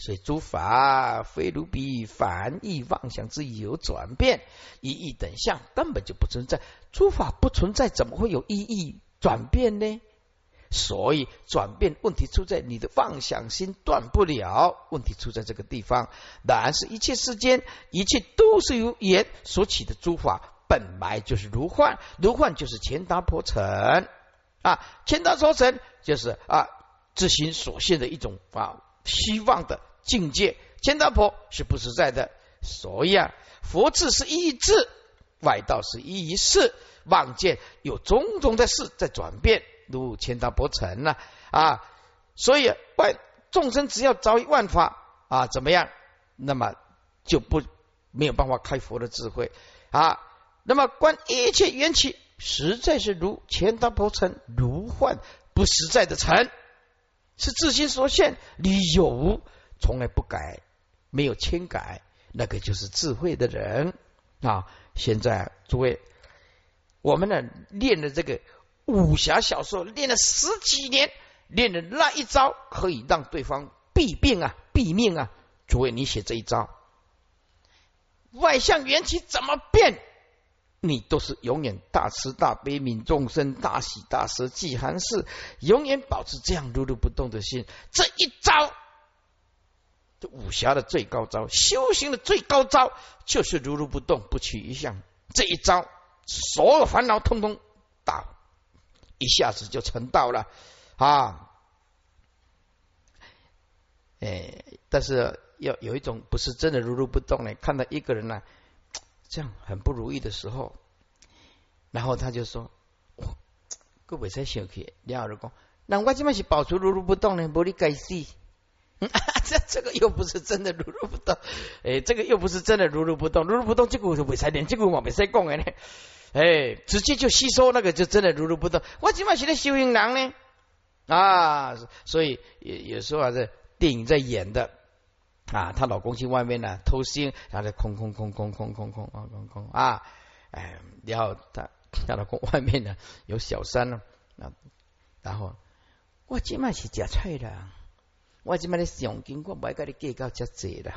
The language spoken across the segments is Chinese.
所以诸法非如彼凡意妄想之有转变，一义等相根本就不存在。诸法不存在，怎么会有意义转变呢？所以转变问题出在你的妄想心断不了，问题出在这个地方。然是一切世间，一切都是由言所起的诸法，本来就是如幻，如幻就是前达婆尘啊，前达婆尘就是啊自心所现的一种啊希望的境界。千达婆是不实在的，所以啊，佛智是一智，外道是一事，望见有种种的事在转变。如千达薄尘呐啊，所以万众生只要遭遇万法啊，怎么样？那么就不没有办法开佛的智慧啊。那么观一切缘起，实在是如千达薄尘，如幻不实在的尘，是自心所现，理有，从来不改，没有迁改，那个就是智慧的人啊。现在诸位，我们呢练的这个。武侠小说练了十几年，练的那一招可以让对方毙命啊、毙命啊！诸位，你写这一招，外向缘起怎么变？你都是永远大慈大悲悯众生、大喜大舍济寒士，永远保持这样如如不动的心。这一招，这武侠的最高招，修行的最高招，就是如如不动，不取一相。这一招，所有烦恼通通打。一下子就成道了啊！哎，但是要有一种不是真的如如不动呢。看到一个人呢，这样很不如意的时候，然后他就说：“各位才想起，第二讲，那我今麦是保持如如不动呢，不你该死。这这个又不是真的如如不动，哎，这个又不是真的如如不动，如如不动，这个是为啥连这个我没使讲的呢？哎，直接就吸收那个，就真的如如不动。我今晚写的修行人呢啊，所以有有时候啊，这电影在演的啊，她老公去外面呢偷腥，然后在空空空空空空空空空空啊，哎，然后她她老公外面呢有小三呢，啊，然后我今晚是夹菜的，我今晚的奖金我不爱跟你计较这济的。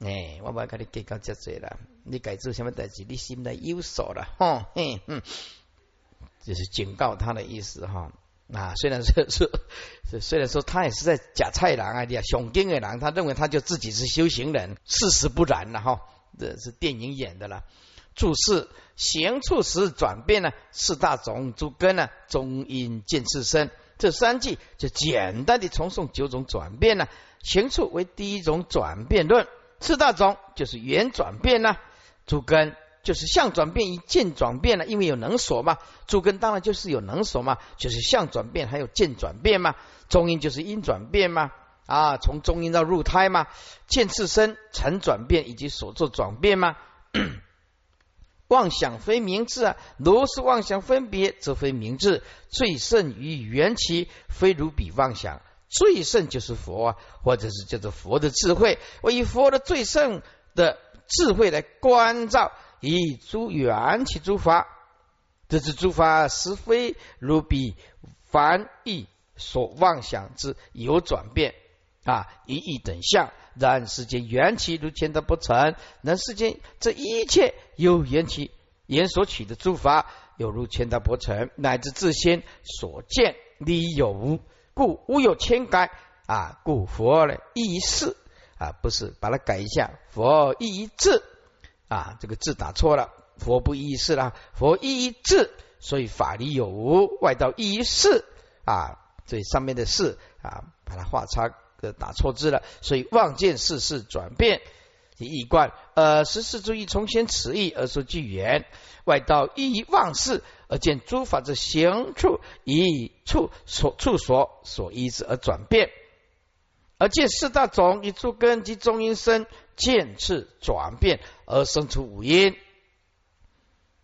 哎，我不要跟你计较这些了。你该做什么代志，你心内有数了，哈，嘿，嗯，就是警告他的意思哈。啊，虽然说 说，虽然说他也是在假菜郎啊，呀，熊精的狼，他认为他就自己是修行人，事实不然了哈。这是电影演的了。注释行处时转变呢，四大种诸根呢，中阴见次身，这三句就简单的重诵九种转变呢。行处为第一种转变论。四大种就是圆转变呐，主根就是相转变与见转变了，因为有能所嘛，主根当然就是有能所嘛，就是相转变还有见转变嘛，中阴就是阴转变嘛，啊，从中阴到入胎嘛，见次身成转变以及所作转变嘛，妄想非明智啊，如是妄想分别则非明智，最胜于缘起，非如彼妄想。最胜就是佛啊，或者是叫做佛的智慧。我以佛的最胜的智慧来关照，以诸缘起诸法，这是诸法实非如彼凡意所妄想之有转变啊，一意等相。然世间缘起如前的不成，能世间这一切有缘起缘所取的诸法，有如前的不成，乃至自心所见理有无。故无有千改啊！故佛呢一事啊，不是把它改一下，佛一字啊，这个字打错了，佛不一事啦，佛一字，所以法理有无，外道一事啊，这上面的事啊，把它画叉打错字了，所以望见世事转变，一贯呃十四注意从先此意而说句言，外道一妄事。而见诸法之行处，以处所处所所依之而转变；而见四大种以诸根及中阴身渐次转变而生出五阴。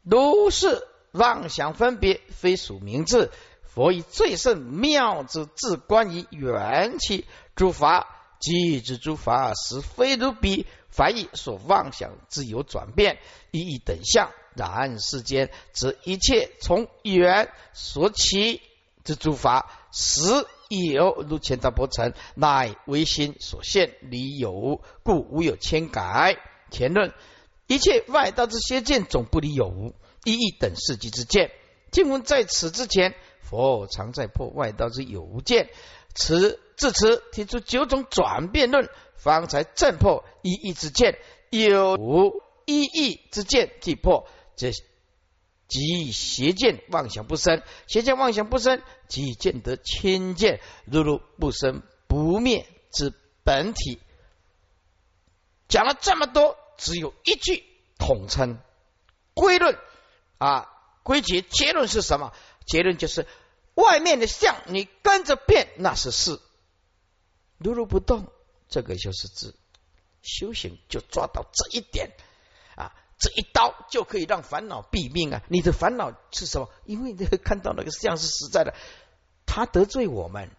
如是妄想分别，非属名字。佛以最胜妙之自观于缘起诸法，即之诸法实非如彼凡意所妄想之有转变，一一等相。然世间则一切从缘所起之诸法，实亦有如前大不成，乃唯心所现，理有故无有千改。前论一切外道之邪见，总不离有无一一等事迹之见。经文在此之前，佛常在破外道之有无见。此至此提出九种转变论，方才正破一义之见。有无一义之见，即破这即以邪见妄想不生，邪见妄想不生，即见得亲见，如如不生不灭之本体。讲了这么多，只有一句统称归论啊，归结结论是什么？结论就是外面的相，你跟着变，那是事；如如不动，这个就是智。修行就抓到这一点啊，这一刀就可以让烦恼毙命啊！你的烦恼是什么？因为你看到那个相是实在的，他得罪我们。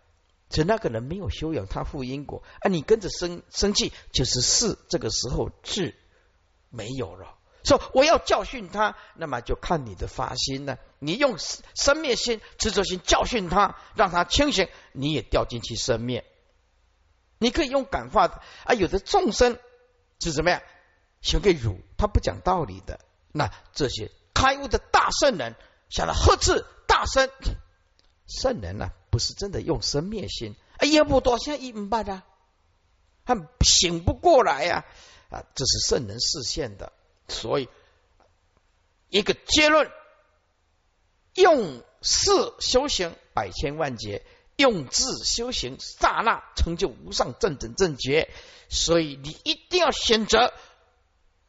只那个人没有修养，他负因果啊！你跟着生生气，就是是这个时候智没有了。说我要教训他，那么就看你的发心呢。你用生灭心、执着心教训他，让他清醒，你也掉进去生灭。你可以用感化的啊，有的众生是什么呀？想给辱，他不讲道理的。那这些开悟的大圣人，想来呵斥大声，圣人呢？不是真的用生灭心，哎呀，不多像一五八的，他醒不过来呀！啊，这是圣人视现的，所以一个结论：用事修行百千万劫，用智修行刹那成就无上正等正觉。所以你一定要选择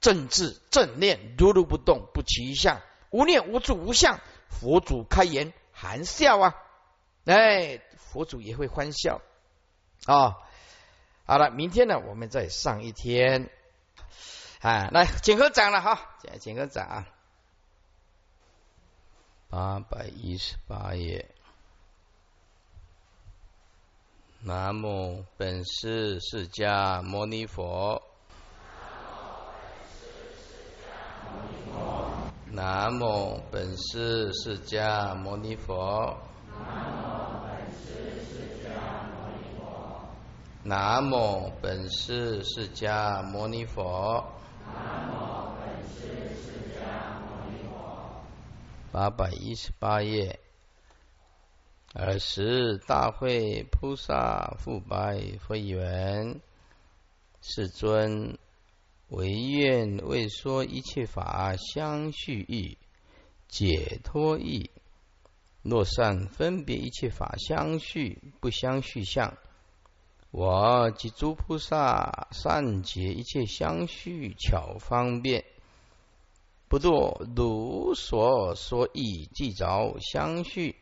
正智正念，如如不动，不起一相，无念无住无相。佛祖开言含笑啊！哎，佛祖也会欢笑啊！好了，明天呢，我们再上一天。啊，来，请合掌了哈，请合掌啊。八百一十八页。南无本师释迦牟尼佛。南无本师释迦牟尼佛。南无本师释迦牟尼佛。南无本师释迦牟尼佛。八百一十八页。尔时大会菩萨复白佛言：“世尊，唯愿为说一切法相续意，解脱意。若善分别一切法相续不相续相。”我及诸菩萨善解一切相续巧方便，不作如所说意，即着相续，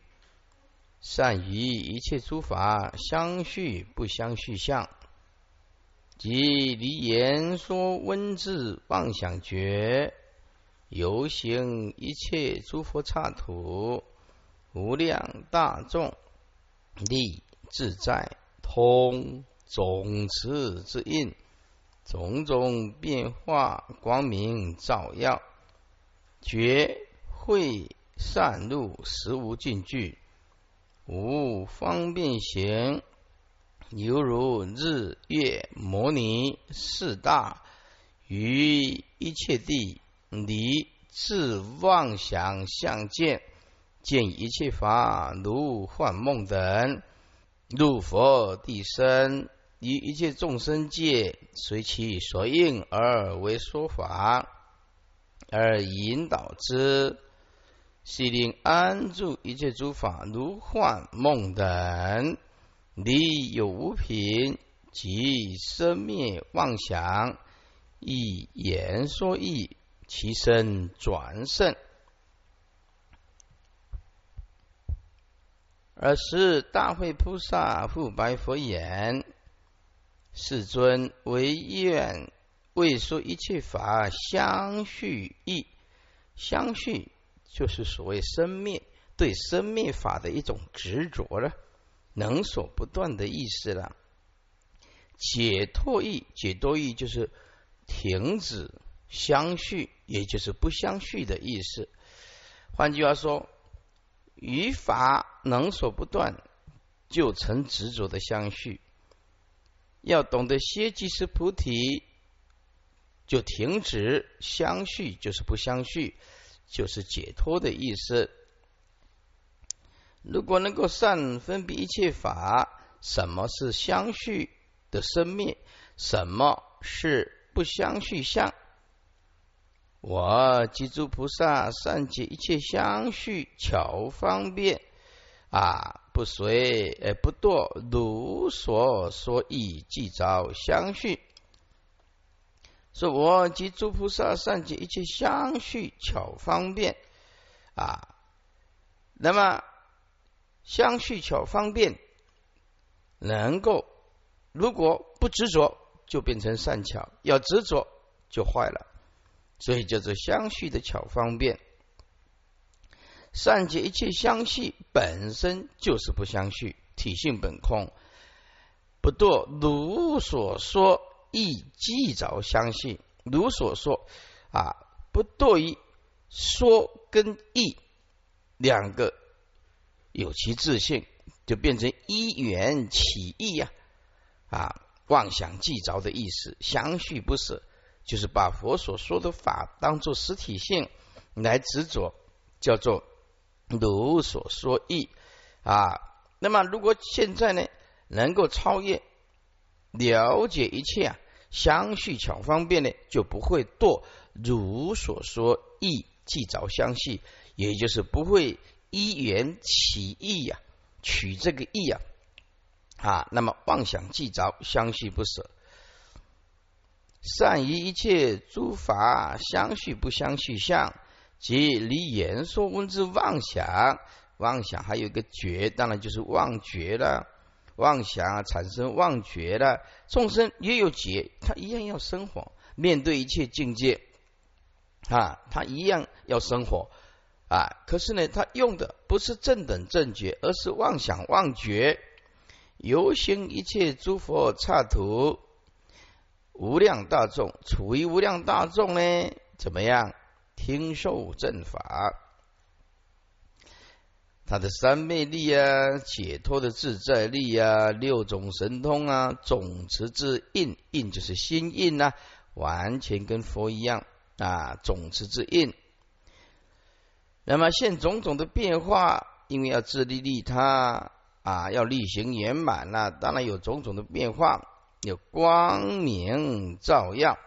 善于一切诸法相续不相续相，即离言说文字妄想觉，游行一切诸佛刹土，无量大众利自在。通总持之印，种种变化光明照耀，觉会善入实无尽具，无方便行，犹如日月摩尼四大于一切地离自妄想相见，见一切法如幻梦等。入佛地身，于一切众生界，随其所应而为说法，而引导之，悉令安住一切诸法如幻梦等，离有无品及生灭妄想，以言说意，其身转胜。而时大会菩萨复白佛言：“世尊，唯愿为说一切法相续义。相续就是所谓生灭对生灭法的一种执着了，能所不断的意思了。解脱意，解脱意就是停止相续，也就是不相续的意思。换句话说。”语法能所不断，就成执着的相续。要懂得歇即是菩提，就停止相续，就是不相续，就是解脱的意思。如果能够善分别一切法，什么是相续的生灭，什么是不相续相？我即诸菩萨善解一切相续巧方便啊，不随而不堕，如所说以，即着相续。说我及诸菩萨善解一切相续巧方便啊，那么相续巧方便能够，如果不执着，就变成善巧；要执着，就坏了。所以叫做相续的巧方便，善解一切相续本身就是不相续，体性本空，不堕如所说亦即着相续。如所说啊，不堕于说跟意两个有其自信，就变成一元起意呀啊，妄想即着的意思，相续不舍。就是把佛所说的法当做实体性来执着，叫做如所说意啊。那么，如果现在呢，能够超越、了解一切啊，相续巧方便呢，就不会堕如所说意即着相续，也就是不会依缘起意呀，取这个意啊啊。那么妄想即着相续不舍。善于一切诸法相续不相续相，即离言说文字妄想，妄想还有一个觉，当然就是妄觉了。妄想产生妄觉了，众生也有觉，他一样要生活，面对一切境界啊，他一样要生活啊。可是呢，他用的不是正等正觉，而是妄想妄觉，游行一切诸佛刹土。无量大众处于无量大众呢？怎么样听受正法？他的三昧力啊，解脱的自在力啊，六种神通啊，总持之印，印就是心印呐，完全跟佛一样啊，总持之印。那么现种种的变化，因为要自利利他啊，要力行圆满呐，当然有种种的变化。有光明照耀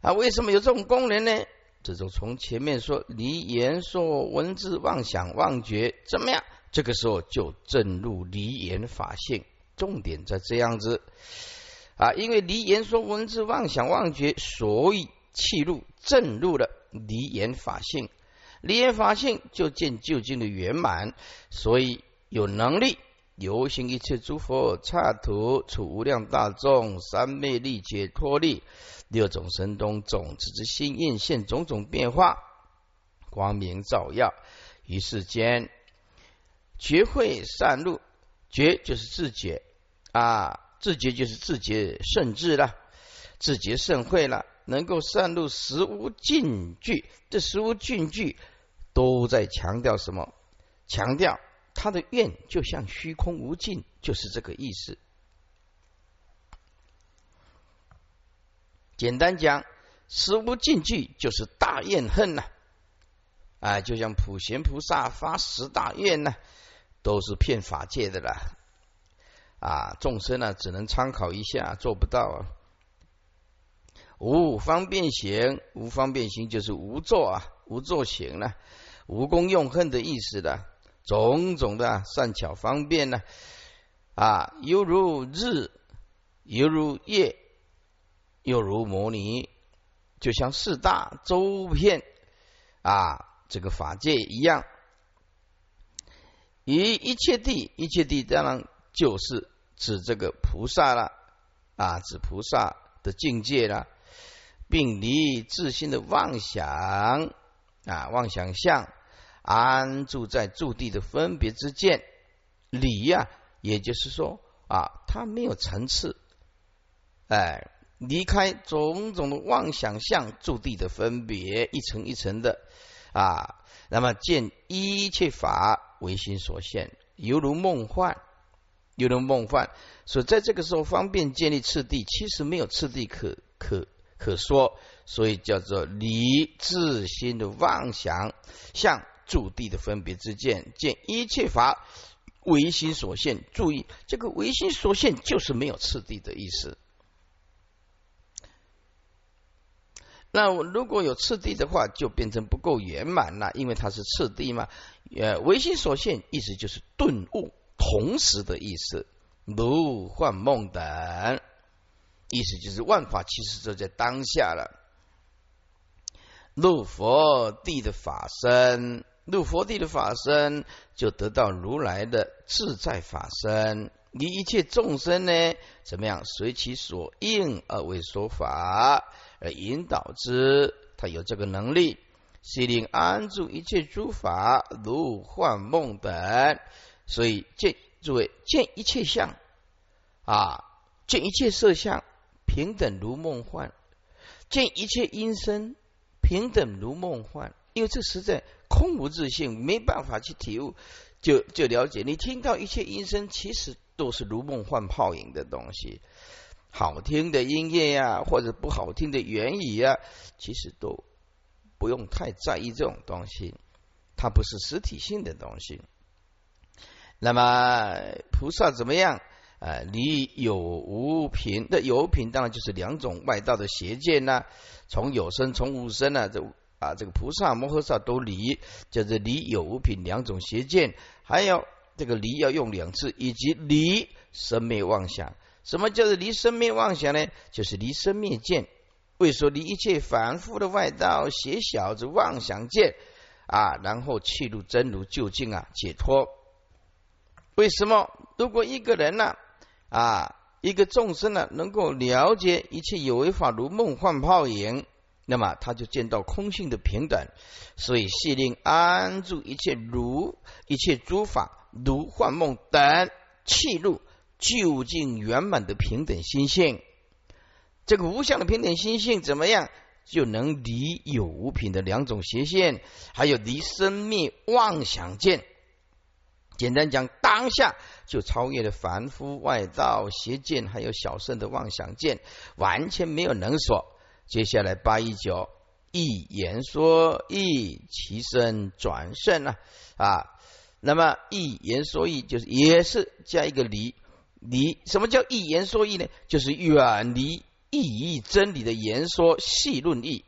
啊？为什么有这种功能呢？这就从前面说离言说文字妄想妄觉怎么样？这个时候就正入离言法性，重点在这样子啊！因为离言说文字妄想妄觉，所以气入正入了离言法性，离言法性就见究竟的圆满，所以有能力。游行一切诸佛刹土，处无量大众，三昧力解脱力，六种神通种子之心印现种种变化，光明照耀于世间，觉会善路，觉就是自觉啊，自觉就是自觉甚至了，自觉甚会了，能够善入实无尽句，这实无尽句都在强调什么？强调。他的愿就像虚空无尽，就是这个意思。简单讲，十无尽句就是大愿恨呐，啊，就像普贤菩萨发十大愿呢，都是骗法界的啦。啊，众生呢只能参考一下，做不到啊。无方便行，无方便行就是无作啊，无作行了，无功用恨的意思的。种种的善巧方便呢，啊，犹如日，犹如夜，又如摩尼，就像四大周遍啊，这个法界一样。以一切地，一切地当然就是指这个菩萨了啊，指菩萨的境界了，并离自心的妄想啊，妄想相。安住在住地的分别之见离呀，也就是说啊，它没有层次，哎，离开种种的妄想相驻地的分别，一层一层的啊，那么见一切法唯心所现，犹如梦幻，犹如梦幻。所以在这个时候方便建立次第，其实没有次第可可可说，所以叫做离自心的妄想，向驻地的分别之见，见一切法唯心所现。注意，这个唯心所现就是没有次第的意思。那如果有次第的话，就变成不够圆满了，因为它是次第嘛。呃，唯心所现，意思就是顿悟同时的意思，如幻梦等，意思就是万法其实就在当下了。入佛地的法身，入佛地的法身，就得到如来的自在法身。你一切众生呢，怎么样？随其所应而为说法。而引导之，他有这个能力，悉令安住一切诸法，如幻梦等。所以见诸位见一切相啊，见一切色相平等如梦幻，见一切音声平等如梦幻。因为这实在空无自性，没办法去体悟，就就了解。你听到一切音声，其实都是如梦幻泡影的东西。好听的音乐呀，或者不好听的言语呀，其实都不用太在意这种东西，它不是实体性的东西。那么菩萨怎么样？啊，离有无品那有品，当然就是两种外道的邪见呐。从有生，从无生呢，这啊，这个菩萨摩诃萨都离，就是离有无品两种邪见。还有这个离要用两次，以及离生灭妄想。什么叫做离生灭妄想呢？就是离生灭见。为说离一切凡夫的外道邪小子妄想见啊，然后去入真如究竟啊，解脱。为什么？如果一个人呢啊，一个众生呢，能够了解一切有为法如梦幻泡影，那么他就见到空性的平等。所以系令安住一切如一切诸法如幻梦等气入。究竟圆满的平等心性，这个无相的平等心性怎么样，就能离有无品的两种邪见，还有离生灭妄想见。简单讲，当下就超越了凡夫外道邪见，还有小圣的妄想见，完全没有能所。接下来八一九一言说一其身转胜啊啊，那么一言说一就是也是加一个离。离什么叫一言说义呢？就是远离意义真理的言说细论义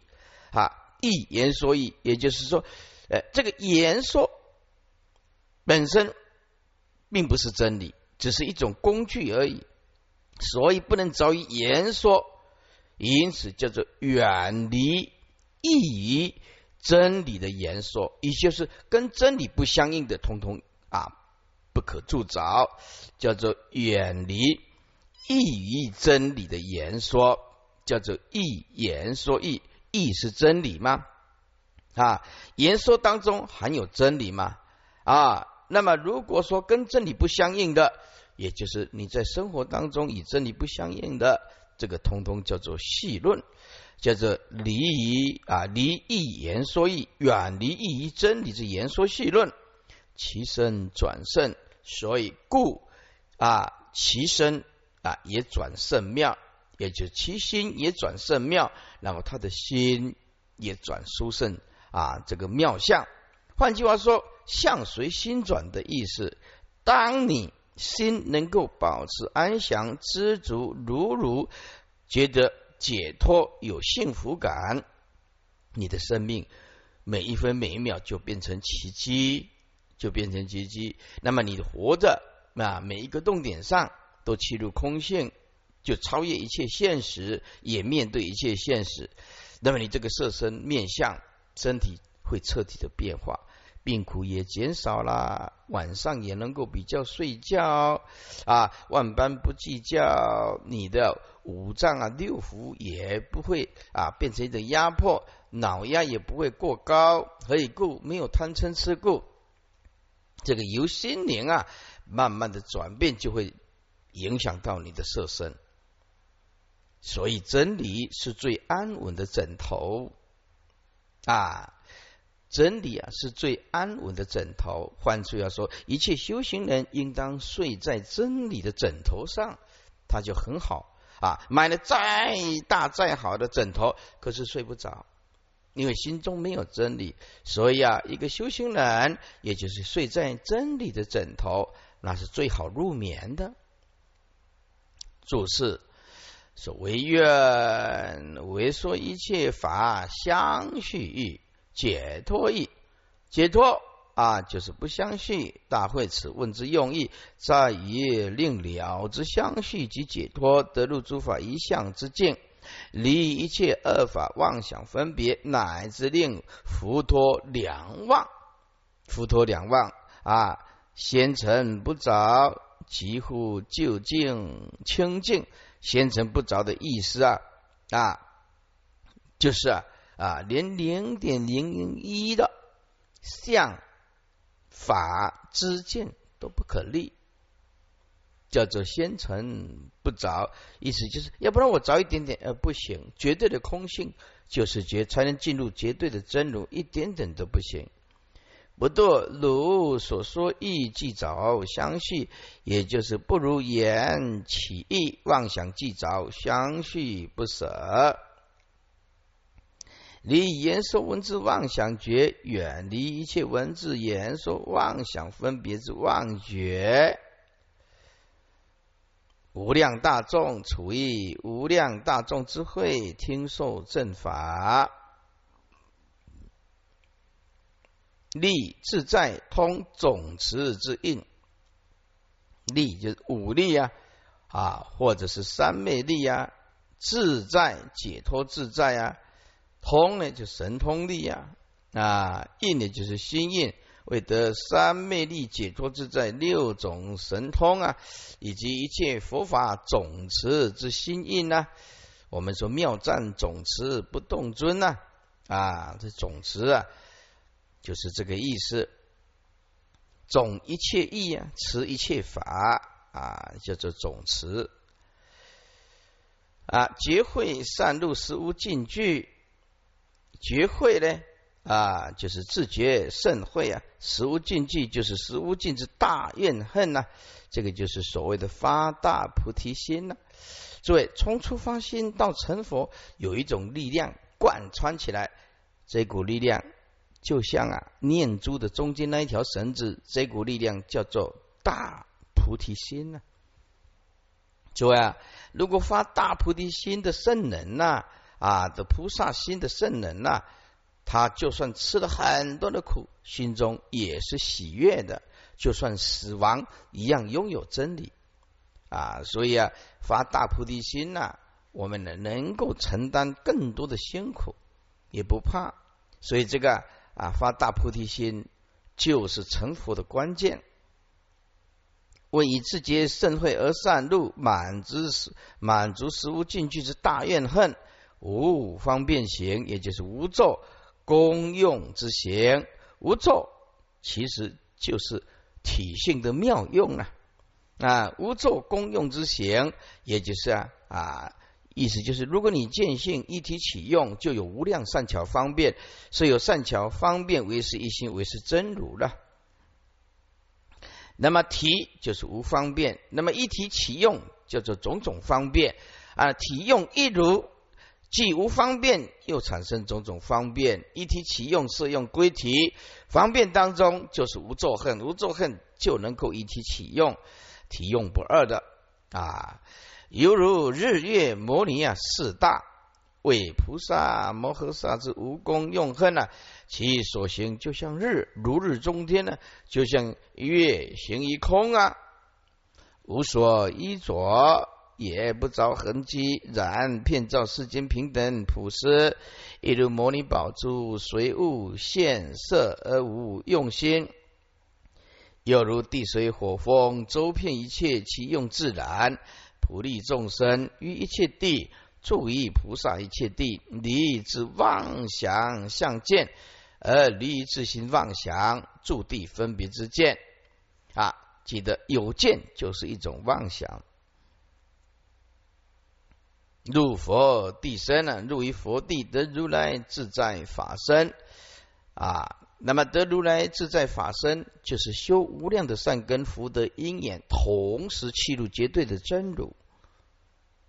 啊，一言说义，也就是说，呃，这个言说本身并不是真理，只是一种工具而已，所以不能着于言说，因此叫做远离意义真理的言说，也就是跟真理不相应的，通通啊。不可助着，叫做远离异于真理的言说，叫做异言说异，异是真理吗？啊，言说当中含有真理吗？啊，那么如果说跟真理不相应的，也就是你在生活当中与真理不相应的，这个通通叫做细论，叫做离于啊离异言说异，远离异于真理之言说细论，其身转胜。所以故啊，其身啊也转甚妙，也就其心也转甚妙，然后他的心也转殊胜啊，这个妙相。换句话说，相随心转的意思。当你心能够保持安详、知足、如如，觉得解脱、有幸福感，你的生命每一分每一秒就变成奇迹。就变成结机，那么你活着啊，每一个动点上都切入空性，就超越一切现实，也面对一切现实。那么你这个色身面相，身体会彻底的变化，病苦也减少了，晚上也能够比较睡觉啊，万般不计较，你的五脏啊六腑也不会啊变成一种压迫，脑压也不会过高，可以故没有贪嗔痴故。这个由心灵啊，慢慢的转变，就会影响到你的色身。所以真理是最安稳的枕头啊！真理啊是最安稳的枕头。换句话说，一切修行人应当睡在真理的枕头上，他就很好啊。买了再大再好的枕头，可是睡不着，因为心中没有真理。所以啊，一个修行人，也就是睡在真理的枕头，那是最好入眠的。注释。说唯愿为说一切法相续意解脱意解脱啊，就是不相续。大会此问之用意，在于令了之相续及解脱，得入诸法一相之境，离一切恶法妄想分别，乃至令浮脱两忘，浮脱两忘啊，先尘不着，几乎究竟清净。先尘不着的意思啊啊，就是啊啊，连零点零零一的相法之见都不可立，叫做先尘不着。意思就是要不然我着一点点，呃，不行，绝对的空性就是绝，才能进入绝对的真如，一点点都不行。不堕如所说意即着相续，也就是不如言起意妄想即着相续不舍，离言说文字妄想觉，远离一切文字言说妄想分别之妄觉。无量大众处于无量大众之会，听受正法。力自在通总持之印，力就是武力啊啊，或者是三昧力啊，自在解脱自在啊，通呢就神通力啊啊，印呢就是心印，为得三昧力解脱自在六种神通啊，以及一切佛法总持之心印呐。我们说妙赞总持不动尊呐啊，这总持啊。就是这个意思，总一切意啊，持一切法啊，叫做总持啊。觉会善入实无尽句，觉会呢啊，就是自觉甚会啊。实无尽句就是实无尽之大怨恨呐，这个就是所谓的发大菩提心呐。诸位，从出发心到成佛，有一种力量贯穿起来，这股力量。就像啊，念珠的中间那一条绳子，这股力量叫做大菩提心呐。诸位啊，如果发大菩提心的圣人呐，啊的菩萨心的圣人呐，他就算吃了很多的苦，心中也是喜悦的。就算死亡，一样拥有真理啊。所以啊，发大菩提心呐，我们呢能够承担更多的辛苦，也不怕。所以这个。啊，发大菩提心就是成佛的关键。为以自觉盛会而善入，满足满足食无尽具之大怨恨，无方便行，也就是无咒功用之行。无咒其实就是体性的妙用啊！啊，无咒功用之行，也就是啊啊。意思就是，如果你见性一体启用，就有无量善巧方便，所以有善巧方便为是一心，为是真如了。那么体就是无方便，那么一体启用叫做种种方便啊。体用一如，既无方便，又产生种种方便。一体启用适用归提，方便当中就是无作恨，无作恨就能够一体启用，体用不二的啊。犹如日月摩尼啊，四大为菩萨摩诃萨之无功用恨啊，其所行就像日如日中天呢，就像月行于空啊，无所依着，也不着痕迹，然遍照世间平等普施，亦如摩尼宝珠随物现色而无用心，又如地水火风周遍一切，其用自然。普利众生于一切地，助于菩萨一切地，离之妄想相见，而离自心妄想助地分别之见啊！记得有见就是一种妄想。入佛地身呢，入于佛地得如来自在法身啊！那么得如来自在法身，就是修无量的善根福德因缘，同时契入绝对的真如。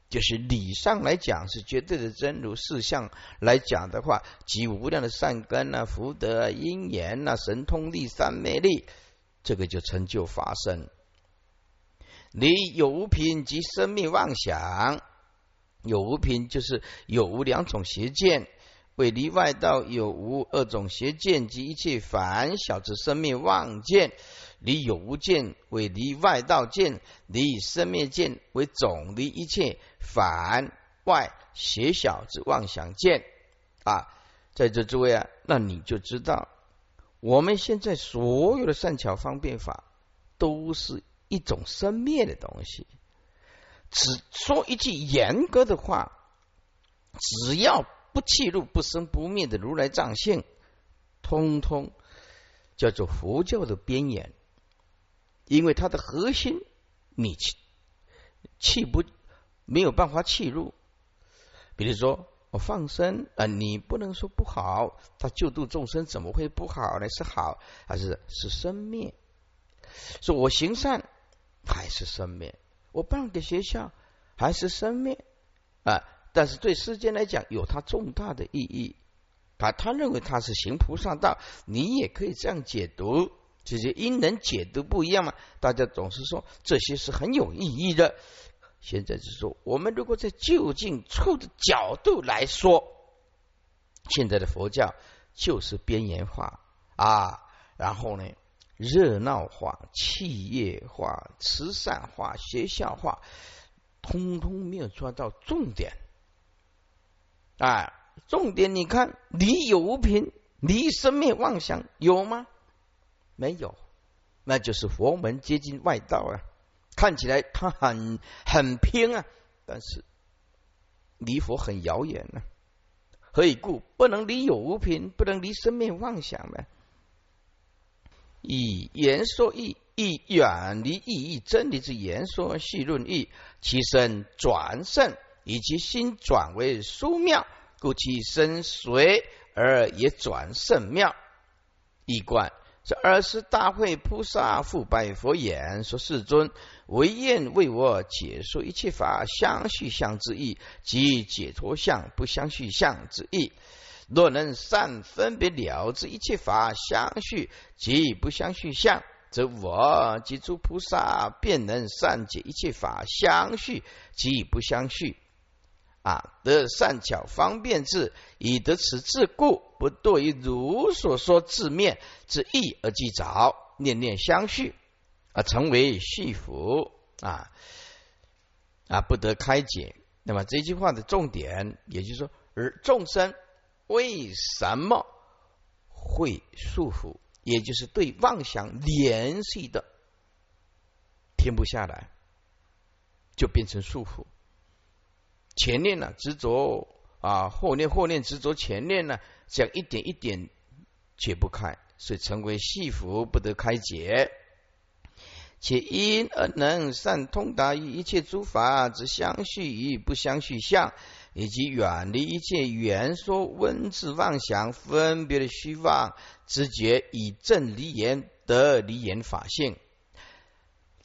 就是理上来讲是绝对的真如，事相来讲的话，即无量的善根啊、福德啊、因缘啊、神通力、三昧力，这个就成就法身。你有无品及生命妄想，有无品就是有无两种邪见，为离外道有无二种邪见及一切凡小之生命妄见。离有无见为离外道见，离生灭见为总离一切反外邪小之妄想见啊！在这诸位啊，那你就知道，我们现在所有的善巧方便法，都是一种生灭的东西。只说一句严格的话，只要不弃入不生不灭的如来藏性，通通叫做佛教的边缘。因为它的核心，你气气不没有办法弃入。比如说我放生啊，你不能说不好，他救度众生怎么会不好呢？是好还是是生灭？说我行善还是生灭？我办个学校还是生灭啊？但是对世间来讲有它重大的意义啊。他认为他是行菩萨道，你也可以这样解读。这些因人解读不一样嘛？大家总是说这些是很有意义的。现在是说，我们如果在就近处的角度来说，现在的佛教就是边缘化啊，然后呢，热闹化、企业化、慈善化、学校化，通通没有抓到重点。啊，重点你看，离有无凭，离生灭妄想有吗？没有，那就是佛门接近外道啊！看起来他很很拼啊，但是离佛很遥远呢。何以故？不能离有无品，不能离生命妄想呢？以言说义，义远离意义真理之言说细论义，其身转胜，以其心转为殊妙，故其身随而也转圣妙。一观。这二十大会菩萨复拜佛言：“说世尊，唯愿为我解说一切法相续相之意，即解脱相不相续相之意。若能善分别了知一切法相续即不相续相，则我及诸菩萨便能善解一切法相续即不相续。”啊，得善巧方便智，以得此智故，不堕于如所说字面之意而即着，念念相续，而成为续福啊啊，不得开解。那么这句话的重点，也就是说，而众生为什么会束缚？也就是对妄想联系的停不下来，就变成束缚。前念呢执着啊，后念后念执着前念呢，这样一点一点解不开，所以成为系缚不得开解。且因而能善通达于一切诸法之相续与不相续相，以及远离一切言说文字妄想分别的虚妄知觉，以正离言得离言法性。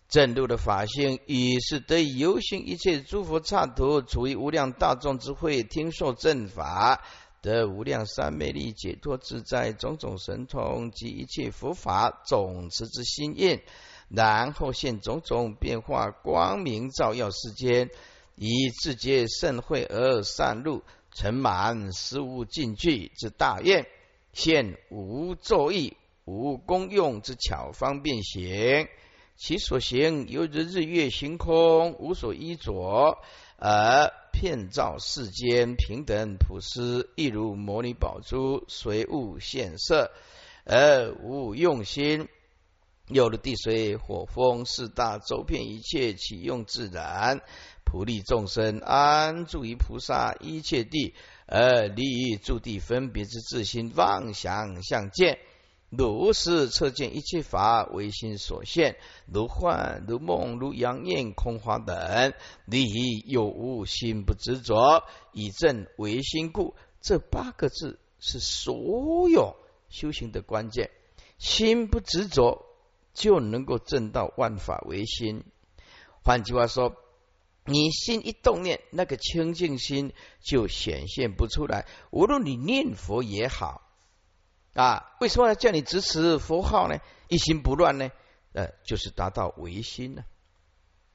正路的法性，已是得以游行一切诸佛刹土，处于无量大众之会，听受正法，得无量三昧力，解脱自在，种种神通及一切佛法总持之心印，然后现种种变化光明，照耀世间，以自觉盛会而善入，成满十无尽具之大愿，现无作意、无功用之巧方便行。其所行犹如日月星空，无所依着，而遍照世间平等普施，亦如摩尼宝珠随物现色，而无用心。有了地水火风四大，周遍一切，启用自然，普利众生，安住于菩萨一切地，而离诸地分别之自心妄想相见。如是测见一切法唯心所现，如幻如梦如阳焰空花等，离有无心不执着，以正唯心故。这八个字是所有修行的关键。心不执着，就能够证到万法唯心。换句话说，你心一动念，那个清净心就显现不出来。无论你念佛也好，啊，为什么要叫你支持佛号呢？一心不乱呢？呃，就是达到唯心呢。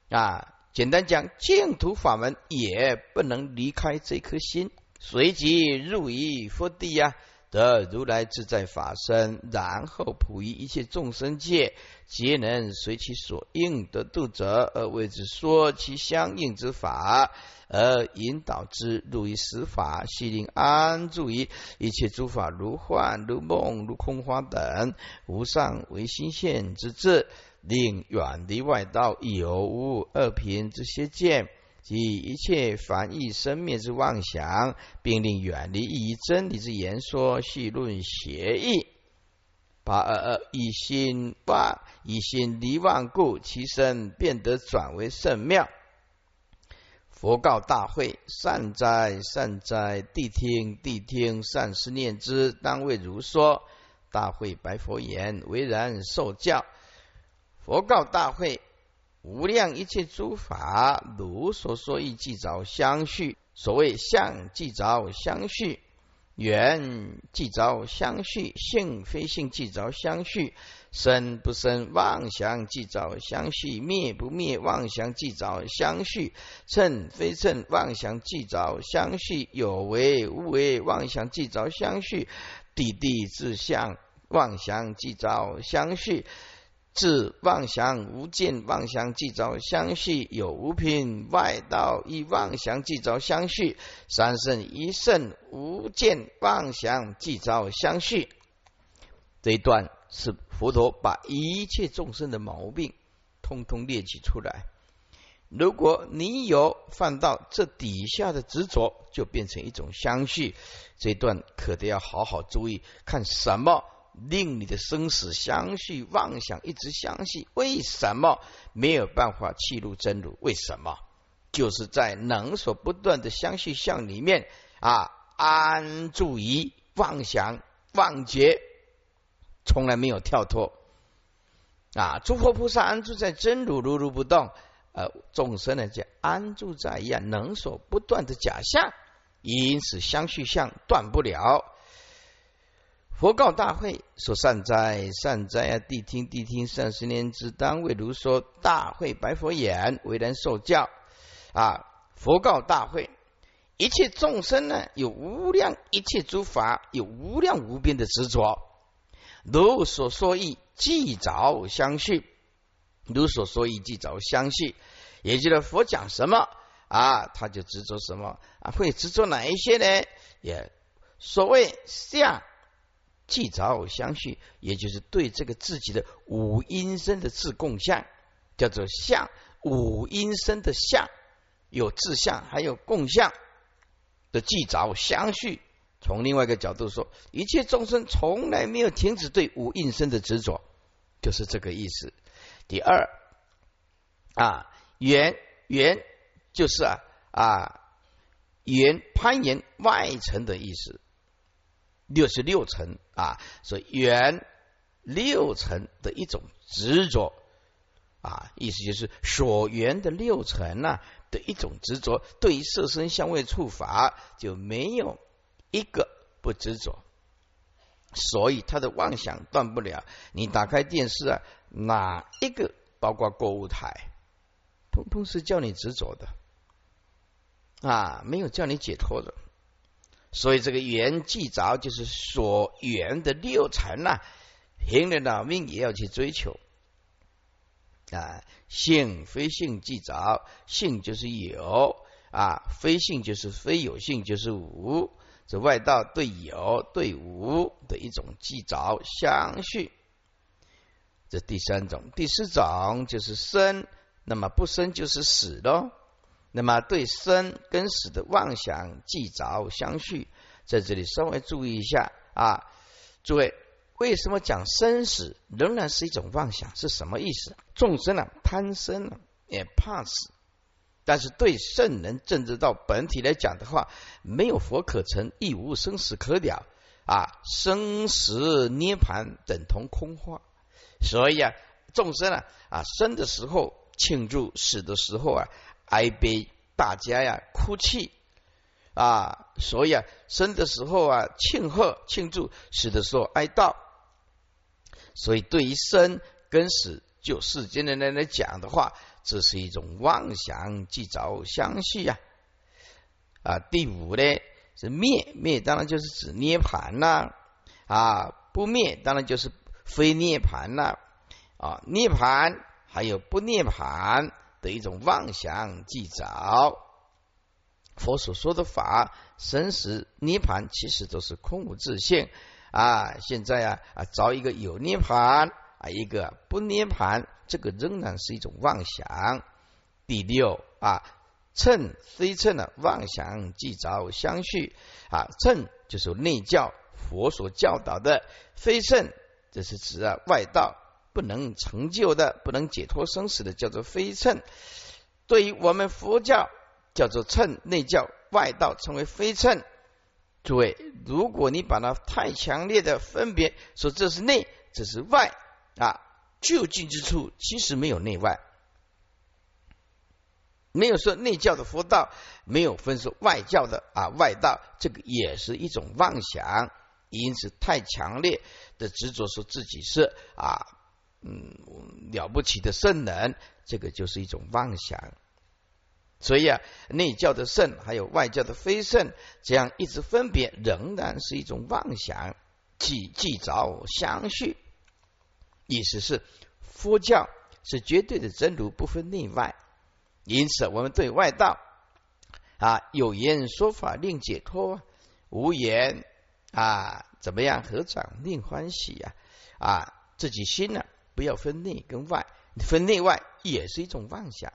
啊，简单讲，净土法门也不能离开这颗心，随即入于佛地呀。得如来自在法身，然后普于一切众生界，皆能随其所应得度者，而为之说其相应之法，而引导之入于实法，悉令安住于一切诸法如幻如梦如空花等无上为心现之智，令远离外道有无二品之邪见。及一切凡异生灭之妄想，并令远离以真理之言说细论邪义，把二二一心妄一心离妄故，其身变得转为圣妙。佛告大会：善哉善哉！谛听谛听！善思念之，当为如说。大会白佛言：为然受教。佛告大会。无量一切诸法，如所说意，即着相续。所谓相，即着相续；缘，即着相续；性非性，即着相续；生不生，妄想即着相续；灭不灭，妄想即着相续；称非称，妄想即着相续；有为无为，妄想即着相续；地地自相，妄想即着相续。自妄想无尽，妄想即着相续；有无品外道，以妄想即着相续。三圣一圣无尽妄想即着相续。这一段是佛陀把一切众生的毛病通通列举出来。如果你有犯到这底下的执着，就变成一种相续。这一段可得要好好注意，看什么。令你的生死相续妄想一直相续，为什么没有办法契入真如？为什么？就是在能所不断的相续相里面啊，安住于妄想妄觉，从来没有跳脱啊！诸佛菩萨安住在真如，如如不动；呃，众生呢，就安住在一样能所不断的假象，因此相续相断不了。佛告大会说：“善哉，善哉啊！谛听，谛听！善十年之当为如说。大会白佛言：为人受教啊！佛告大会：一切众生呢，有无量一切诸法，有无量无边的执着。如所说意，即着相续；如所说意，即着相续。也就是佛讲什么啊，他就执着什么啊？会执着哪一些呢？也所谓相。”即着相续，也就是对这个自己的五阴身的自共相，叫做相五阴身的相，有自相，还有共相的即着相续。从另外一个角度说，一切众生从来没有停止对五阴身的执着，就是这个意思。第二啊，缘缘就是啊啊缘攀岩外层的意思。六十六层啊，所以缘六层的一种执着啊，意思就是所缘的六层呢的一种执着，对于色身香味触法就没有一个不执着，所以他的妄想断不了。你打开电视啊，哪一个包括购物台，通通是叫你执着的啊，没有叫你解脱的。所以这个缘既着，就是所缘的六尘呐，凭着老命也要去追求啊。性非性即着，性就是有啊，非性就是非有性就是无。这外道对有对无的一种即着相续。这第三种，第四种就是生，那么不生就是死喽。那么对生跟死的妄想即着相续，在这里稍微注意一下啊，诸位，为什么讲生死仍然是一种妄想？是什么意思？众生啊，贪生啊，也怕死，但是对圣人正知道本体来讲的话，没有佛可成，亦无生死可了啊，生死涅盘等同空化，所以啊，众生啊啊生的时候庆祝，死的时候啊哀悲，大家呀哭泣。啊，所以啊生的时候啊庆贺庆祝，死的时候哀悼，所以对于生跟死，就世间的人来讲的话，这是一种妄想即着相续呀。啊，第五呢是灭灭，当然就是指涅盘呐。啊，不灭当然就是非涅盘呐。啊，涅盘还有不涅盘。的一种妄想即着。佛所说的法生死涅盘，其实都是空无自性啊。现在啊啊，找一个有涅盘啊，一个不涅盘，这个仍然是一种妄想。第六啊。称非称的妄想即着相续啊，称就是内教佛所教导的，非称这是指啊外道不能成就的、不能解脱生死的，叫做非称。对于我们佛教叫做称，内教外道称为非称。诸位，如果你把它太强烈的分别说这是内，这是外啊，就近之处其实没有内外。没有说内教的佛道，没有分说外教的啊外道，这个也是一种妄想。因此，太强烈的执着说自己是啊嗯了不起的圣人，这个就是一种妄想。所以啊，内教的圣还有外教的非圣，这样一直分别，仍然是一种妄想，既既着相续。意思是佛教是绝对的真如，不分内外。因此，我们对外道啊有言说法令解脱，无言啊怎么样合掌令欢喜呀？啊，自己心呢不要分内跟外，分内外也是一种妄想。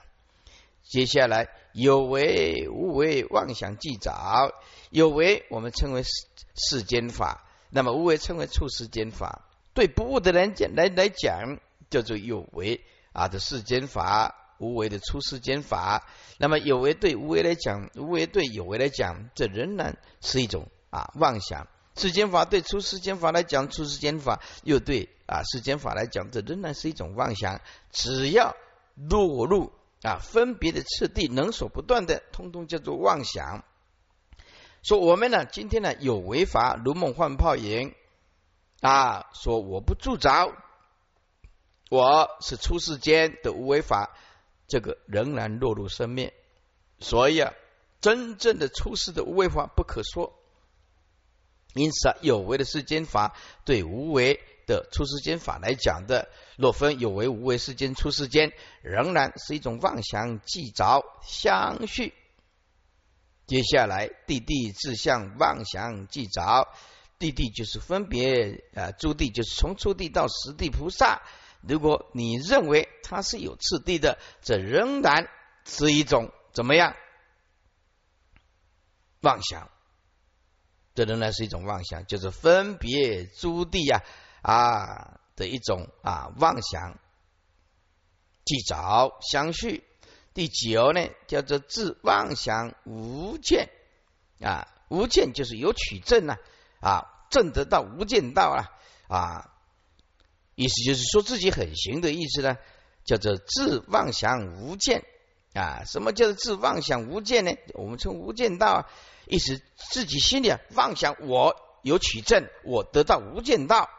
接下来有为无为妄想即早，有为我们称为世世间法，那么无为称为处世间法。对不悟的人讲来来讲，叫做有为啊的世间法。无为的出世间法，那么有为对无为来讲，无为对有为来讲，这仍然是一种啊妄想。世间法对出世间法来讲，出世间法又对啊世间法来讲，这仍然是一种妄想。只要落入啊分别的次第，能所不断的，通通叫做妄想。说我们呢，今天呢有为法如梦幻泡影啊，说我不住着，我是出世间的无为法。这个仍然落入生灭，所以啊，真正的出世的无为法不可说。因此啊，有为的世间法对无为的出世间法来讲的，若分有为无为世间出世间，仍然是一种妄想即着相续。接下来，地地自相妄想即着，地地就是分别啊，诸地就是从初地到十地菩萨。如果你认为它是有次第的，这仍然是一种怎么样妄想？这仍然是一种妄想，就是分别诸地呀啊的一种啊妄想。即着相续，第九呢叫做自妄想无见啊，无见就是有取证呢啊，证得到无间道啊啊。意思就是说自己很行的意思呢，叫做自妄想无见啊。什么叫做自妄想无见呢？我们称无间道，意思自己心里妄想我有取证，我得到无间道，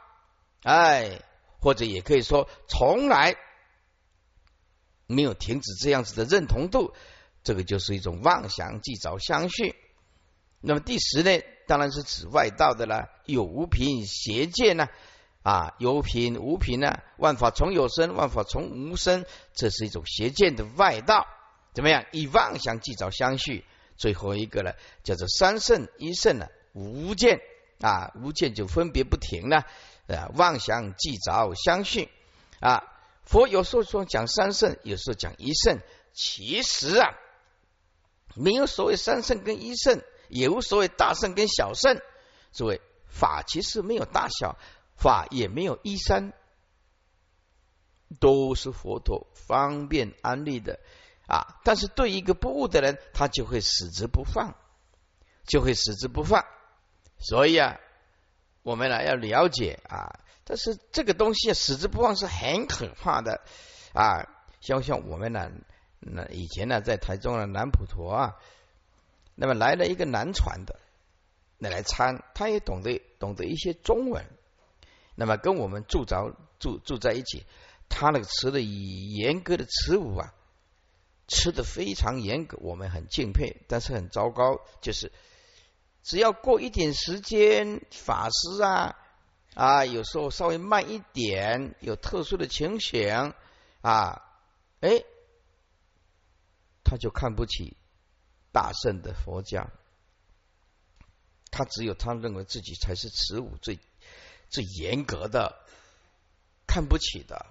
哎，或者也可以说从来没有停止这样子的认同度，这个就是一种妄想即着相续。那么第十呢，当然是指外道的了，有无凭邪见呢。啊，有品无品呢？万法从有生，万法从无生，这是一种邪见的外道。怎么样？以妄想即着相续。最后一个呢，叫做三圣一圣呢，无见啊，无见就分别不停了啊，妄想即着相续啊。佛有时候说讲三圣，有时候讲一圣，其实啊，没有所谓三圣跟一圣，也无所谓大圣跟小圣。诸位，法其实没有大小。法也没有一三，都是佛陀方便安利的啊！但是对一个不悟的人，他就会死之不放，就会死之不放。所以啊，我们呢要了解啊，但是这个东西啊，死之不忘是很可怕的啊。像像我们呢，那以前呢，在台中的南普陀啊，那么来了一个南传的，那来参，他也懂得懂得一些中文，那么跟我们住着住住在一起，他那个词的严格的词舞啊，吃的非常严格，我们很敬佩，但是很糟糕，就是。只要过一点时间，法师啊啊，有时候稍微慢一点，有特殊的情形啊，哎，他就看不起大圣的佛家，他只有他认为自己才是持武最最严格的，看不起的，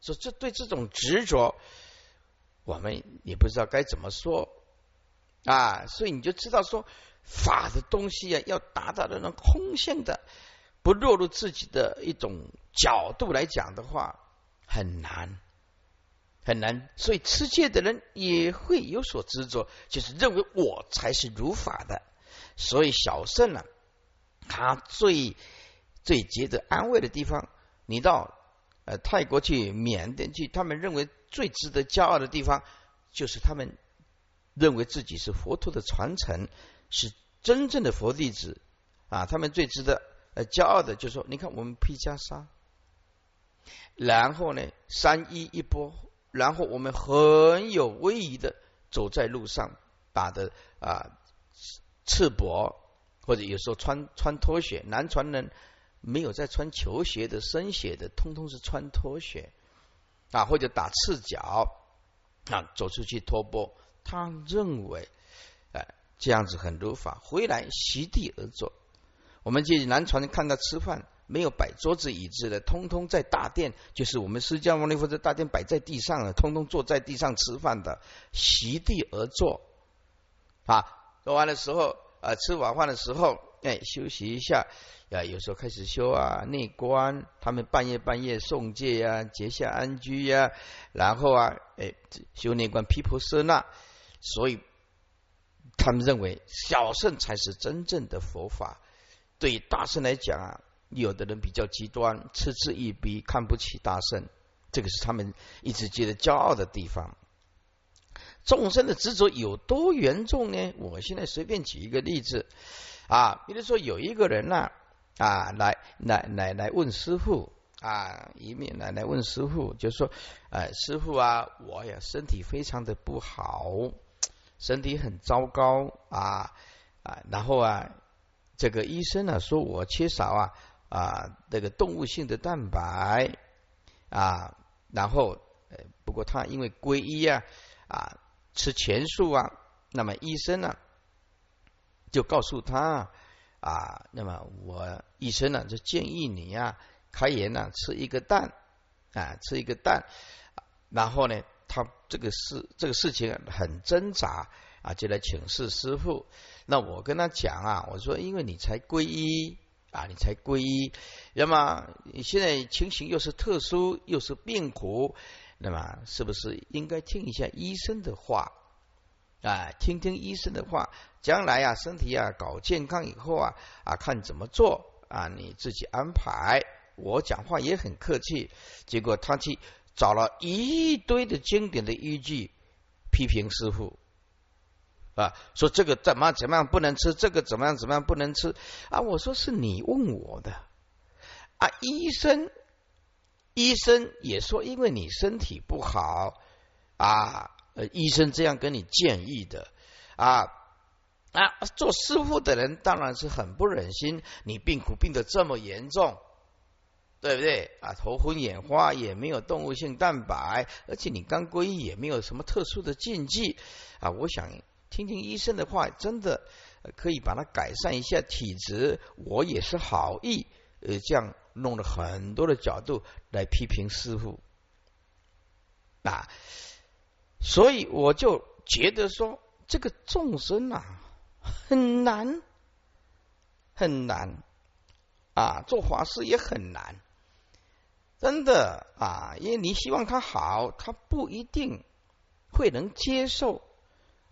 所以这对这种执着，我们也不知道该怎么说啊，所以你就知道说。法的东西啊，要达到那种空性的，不落入自己的一种角度来讲的话，很难很难。所以持戒的人也会有所执着，就是认为我才是如法的。所以小圣呢，他最最值得安慰的地方，你到呃泰国去、缅甸去，他们认为最值得骄傲的地方，就是他们认为自己是佛陀的传承。是真正的佛弟子啊！他们最值得呃骄傲的，就是说，你看我们披袈裟，然后呢，三衣一波，然后我们很有威仪的走在路上，打的啊赤膊，或者有时候穿穿拖鞋。南传人没有在穿球鞋的、深鞋的，通通是穿拖鞋啊，或者打赤脚啊，走出去托钵。他认为。这样子很如法，回来席地而坐。我们去南传看到吃饭没有摆桌子椅子的，通通在大殿，就是我们释迦牟尼佛的大殿摆在地上了，通通坐在地上吃饭的，席地而坐。啊，做完的时候，啊，吃晚饭的时候，哎，休息一下，啊，有时候开始修啊内观，他们半夜半夜诵戒呀，结下安居呀，然后啊，哎，修内观毗婆舍那，所以。他们认为小圣才是真正的佛法。对大圣来讲啊，有的人比较极端，嗤之以鼻，看不起大圣，这个是他们一直觉得骄傲的地方。众生的执着有多严重呢？我现在随便举一个例子啊，比如说有一个人呢啊，来来来来问师傅啊，一面来来问师傅，就说：哎，师傅啊，我呀身体非常的不好。身体很糟糕啊啊，然后啊，这个医生呢说我缺少啊啊这个动物性的蛋白啊，然后呃不过他因为皈依啊啊吃全素啊，那么医生呢就告诉他啊，那么我医生呢就建议你呀开盐呢吃一个蛋啊吃一个蛋，然后呢。他这个事这个事情很挣扎啊，就来请示师傅。那我跟他讲啊，我说因为你才皈依啊，你才皈依，那么你现在情形又是特殊，又是病苦，那么是不是应该听一下医生的话啊？听听医生的话，将来啊身体啊搞健康以后啊啊看怎么做啊，你自己安排。我讲话也很客气，结果他去。找了一堆的经典的依据批评师傅啊，说这个怎么怎么样不能吃，这个怎么样怎么样不能吃啊？我说是你问我的啊，医生医生也说，因为你身体不好啊，呃，医生这样跟你建议的啊啊，做师傅的人当然是很不忍心，你病苦病得这么严重。对不对啊？头昏眼花也没有动物性蛋白，而且你刚皈依也没有什么特殊的禁忌啊！我想听听医生的话，真的可以把它改善一下体质。我也是好意，呃，这样弄了很多的角度来批评师傅啊，所以我就觉得说，这个众生啊，很难很难啊，做法事也很难。真的啊，因为你希望他好，他不一定会能接受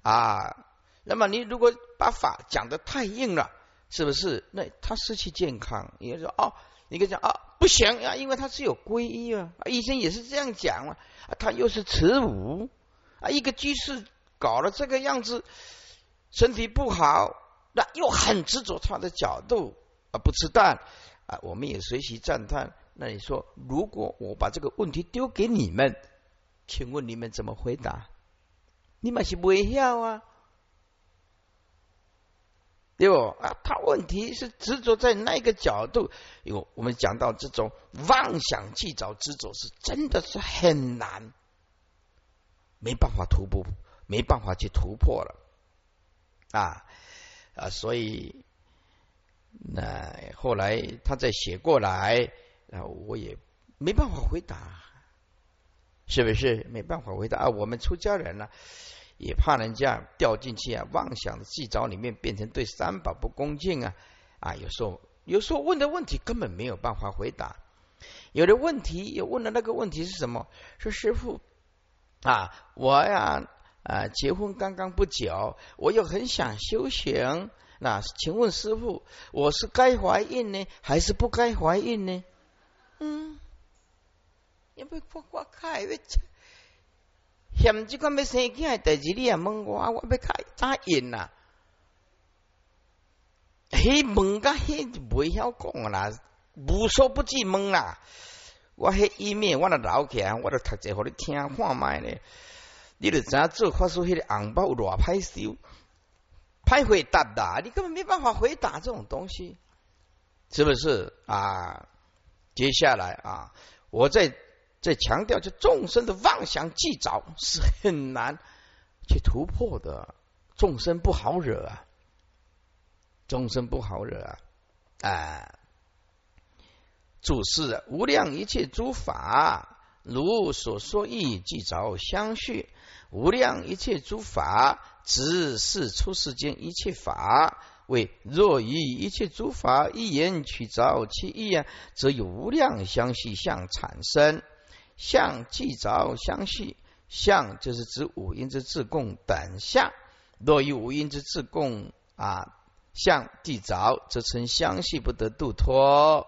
啊。那么你如果把法讲的太硬了，是不是？那他失去健康，你说哦，你跟讲啊，不行啊，因为他是有皈依啊，医生也是这样讲啊，他又是持五啊，一个居士搞了这个样子，身体不好，那又很执着他的角度啊，不吃蛋啊，我们也随习赞叹。那你说，如果我把这个问题丢给你们，请问你们怎么回答？你们是微笑啊？对不啊？他问题是执着在那个角度，有我们讲到这种妄想去找执着是真的是很难，没办法突破，没办法去突破了啊啊！所以那后来他再写过来，啊，我也没办法回答，是不是？没办法回答啊！我们出家人呢？也怕人家掉进去啊，妄想的计着里面变成对三宝不恭敬啊啊！有时候有时候问的问题根本没有办法回答，有的问题有问的那个问题是什么？说师傅啊，我呀啊结婚刚刚不久，我又很想修行，那请问师傅，我是该怀孕呢，还是不该怀孕呢？嗯，因为我我开为嫌这个没生囝的代志，你也问我，我要开咋应呐？嘿，问个嘿就不晓讲啦，无所不至问啦。我迄一面我都留起，我都读者互你听看卖咧。你就知影做发说迄个红包有偌歹收，歹回答的，你根本没办法回答这种东西，是不是啊？接下来啊，我在。在强调，就众生的妄想计着是很难去突破的，众生不好惹啊，众生不好惹啊！啊，注释无量一切诸法，如所说义，即着相续；无量一切诸法，只是出世间一切法，为若以一切诸法一言取着其意啊，则有无量相续相产生。相即着相续，相就是指五阴之自共等相。若以五阴之自共啊相即着，则称相续不得度脱。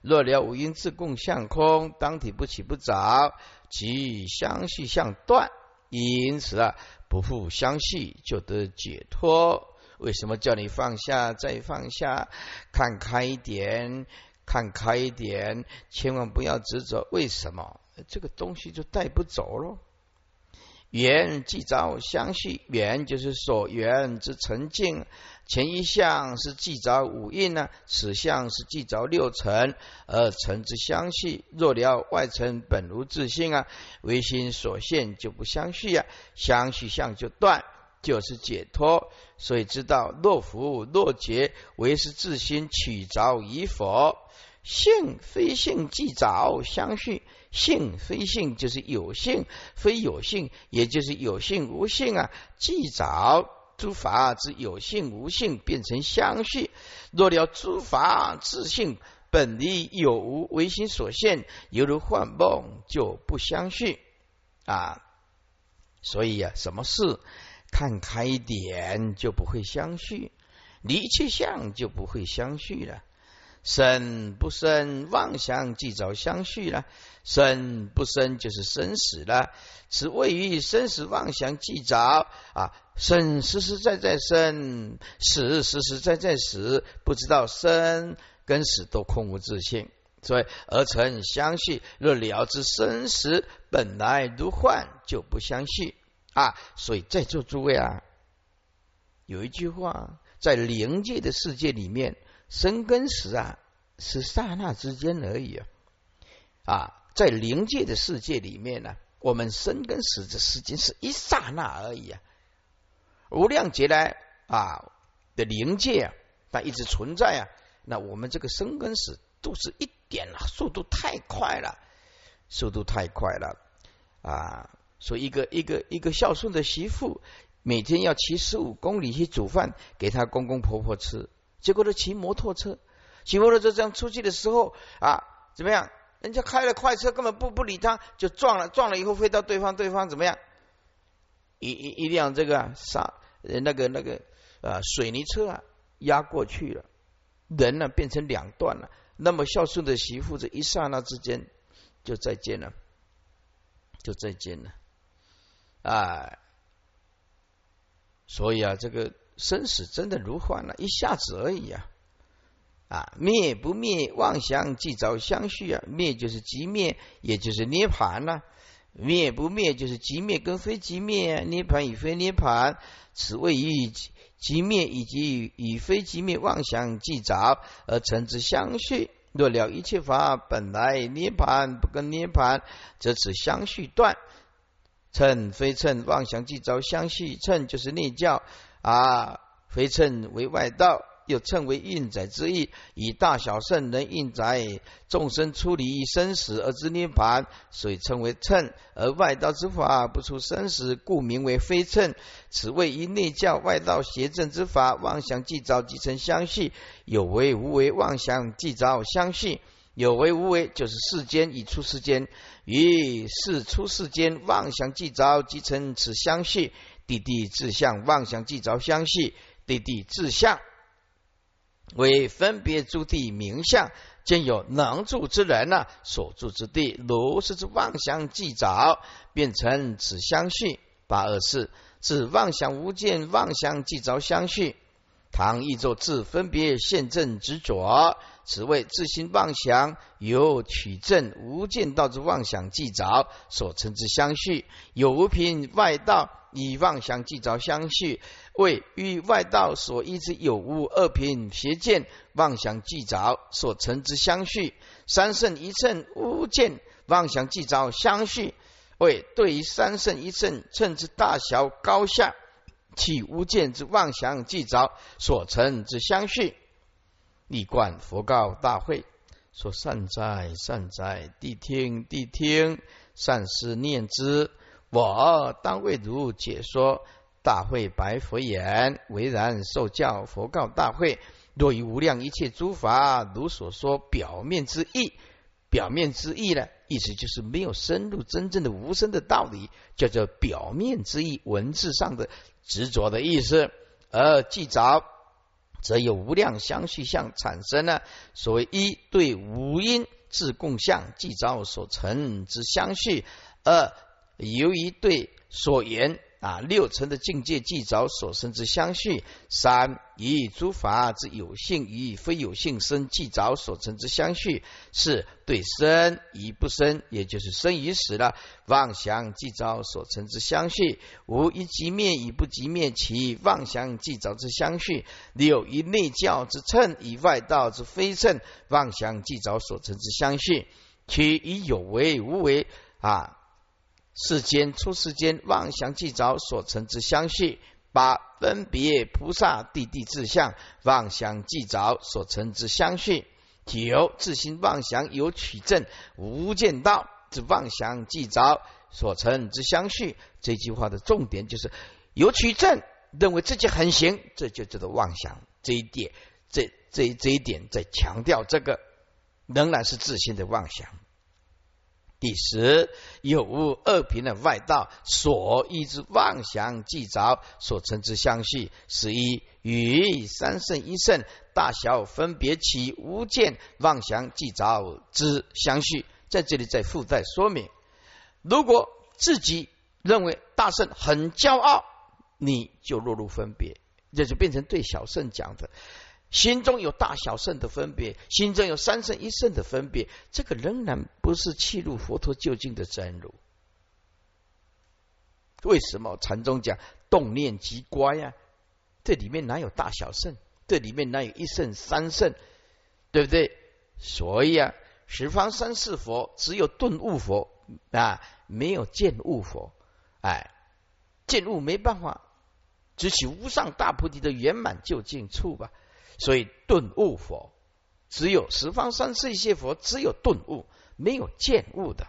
若了五阴自共相空，当体不起不着，即相续相断。因此啊，不复相续就得解脱。为什么叫你放下再放下？看开一点，看开一点，千万不要执着。为什么？这个东西就带不走了。缘即着相续，缘就是所缘之成境。前一项是即着五蕴呢，此项是即着六尘而尘之相续。若了外尘本无自性啊，唯心所现就不相续啊，相续相就断，就是解脱。所以知道若福若劫，唯是自心取着与否。性非性即着相续。性非性就是有性非有性，也就是有性无性啊。即早诸法之有性无性变成相续，若了诸法自性本离有无唯心所现，犹如幻梦，就不相续啊。所以啊，什么事看开一点就不会相续，离去相就不会相续了。生不生，妄想即着相续了；生不生，就是生死了。此谓于生死妄想即着啊，生实实在在生，死实实在在死，不知道生跟死都空无自性，所以而成相续。若了知生死本来如幻，就不相续啊。所以在座诸位啊，有一句话，在灵界的世界里面。生跟死啊，是刹那之间而已啊！啊，在灵界的世界里面呢，我们生跟死的时间是一刹那而已啊！无量劫来啊的灵界啊，它一直存在啊。那我们这个生跟死都是一点啊，速度太快了，速度太快了啊！说一个一个一个孝顺的媳妇，每天要骑十五公里去煮饭给她公公婆婆吃。结果他骑摩托车，骑摩托车这样出去的时候啊，怎么样？人家开了快车，根本不不理他，就撞了，撞了以后飞到对方，对方怎么样？一一一辆这个沙那个那个啊水泥车啊压过去了，人呢变成两段了。那么孝顺的媳妇，这一刹那之间就再见了，就再见了。啊，所以啊，这个生死真的如幻了，一下子而已啊！啊，灭不灭，妄想即早相续啊！灭就是即灭，也就是涅盘呐。灭不灭，就是即灭跟非即灭，涅盘与非涅盘，此谓于。即灭以及与非即灭妄想即着而成之相续。若了一切法本来涅盘不跟涅盘，则此相续断。称非称妄想即着相续，称就是内教啊，非称为外道。又称为运载之意，以大小圣人运载众生出离生死而知涅盘，所以称为称。而外道之法不出生死，故名为非称。此谓因内教外道邪正之法，妄想即着即成相续，有为无为妄想即着相续，有为无为就是世间已出世间，于是出世间妄想即着即成此相续。地地自相妄想即着相续，地地自相。为分别诸地名相，兼有能住之人呢，所住之地，如是之妄想即着，变成此相续。八二四，自妄想无见，妄想即着相续。唐译作自分别现正执着，此谓自心妄想有取证无见道之妄想既着所成之相续，有无凭外道以妄想既着相续。为与外道所依之有无二品邪见妄想既着所成之相续，三圣一乘无见妄想既着相续，为对于三圣一乘称之大小高下，起无见之妄想即着所成之相续。立观佛告大会说：善哉善哉，谛听谛听，善思念之，我当为如解说。大会白佛言：“为然受教，佛告大会：若于无量一切诸法，如所说表面之意，表面之意呢？意思就是没有深入真正的无声的道理，叫做表面之意，文字上的执着的意思。而既着，则有无量相续相产生呢。所谓一对无因自共相，既着所成之相续；二由于对所言。”啊，六层的境界既着所生之相续；三以诸法之有性与非有性生即着所成之相续；四对生与不生，也就是生与死了妄想即着所成之相续；五一即灭与不即灭，其妄想即着之相续；六一内教之称与外道之非称妄想即着所成之相续；七以有为无为啊。世间出世间妄想既着所成之相续，八分别菩萨地地自相妄想既着所成之相续，九自心妄想有取证无间道之妄想既着所成之相续。这句话的重点就是有取证，认为自己很行，这就叫做妄想。这一点，这这这一点在强调这个仍然是自信的妄想。第十，有无二品的外道所依之妄想既着所成之相续。十一，与三圣一圣大小分别起无见妄想既着之相续。在这里再附带说明：如果自己认为大圣很骄傲，你就落入分别，这就变成对小圣讲的。心中有大小圣的分别，心中有三圣一圣的分别，这个仍然不是契入佛陀究竟的真如。为什么禅宗讲动念即乖呀？这里面哪有大小圣？这里面哪有一圣三圣？对不对？所以啊，十方三世佛只有顿悟佛啊，没有见悟佛。哎，见悟没办法，只取无上大菩提的圆满究竟处吧。所以顿悟佛只有十方三世一切佛只有顿悟，没有见悟的。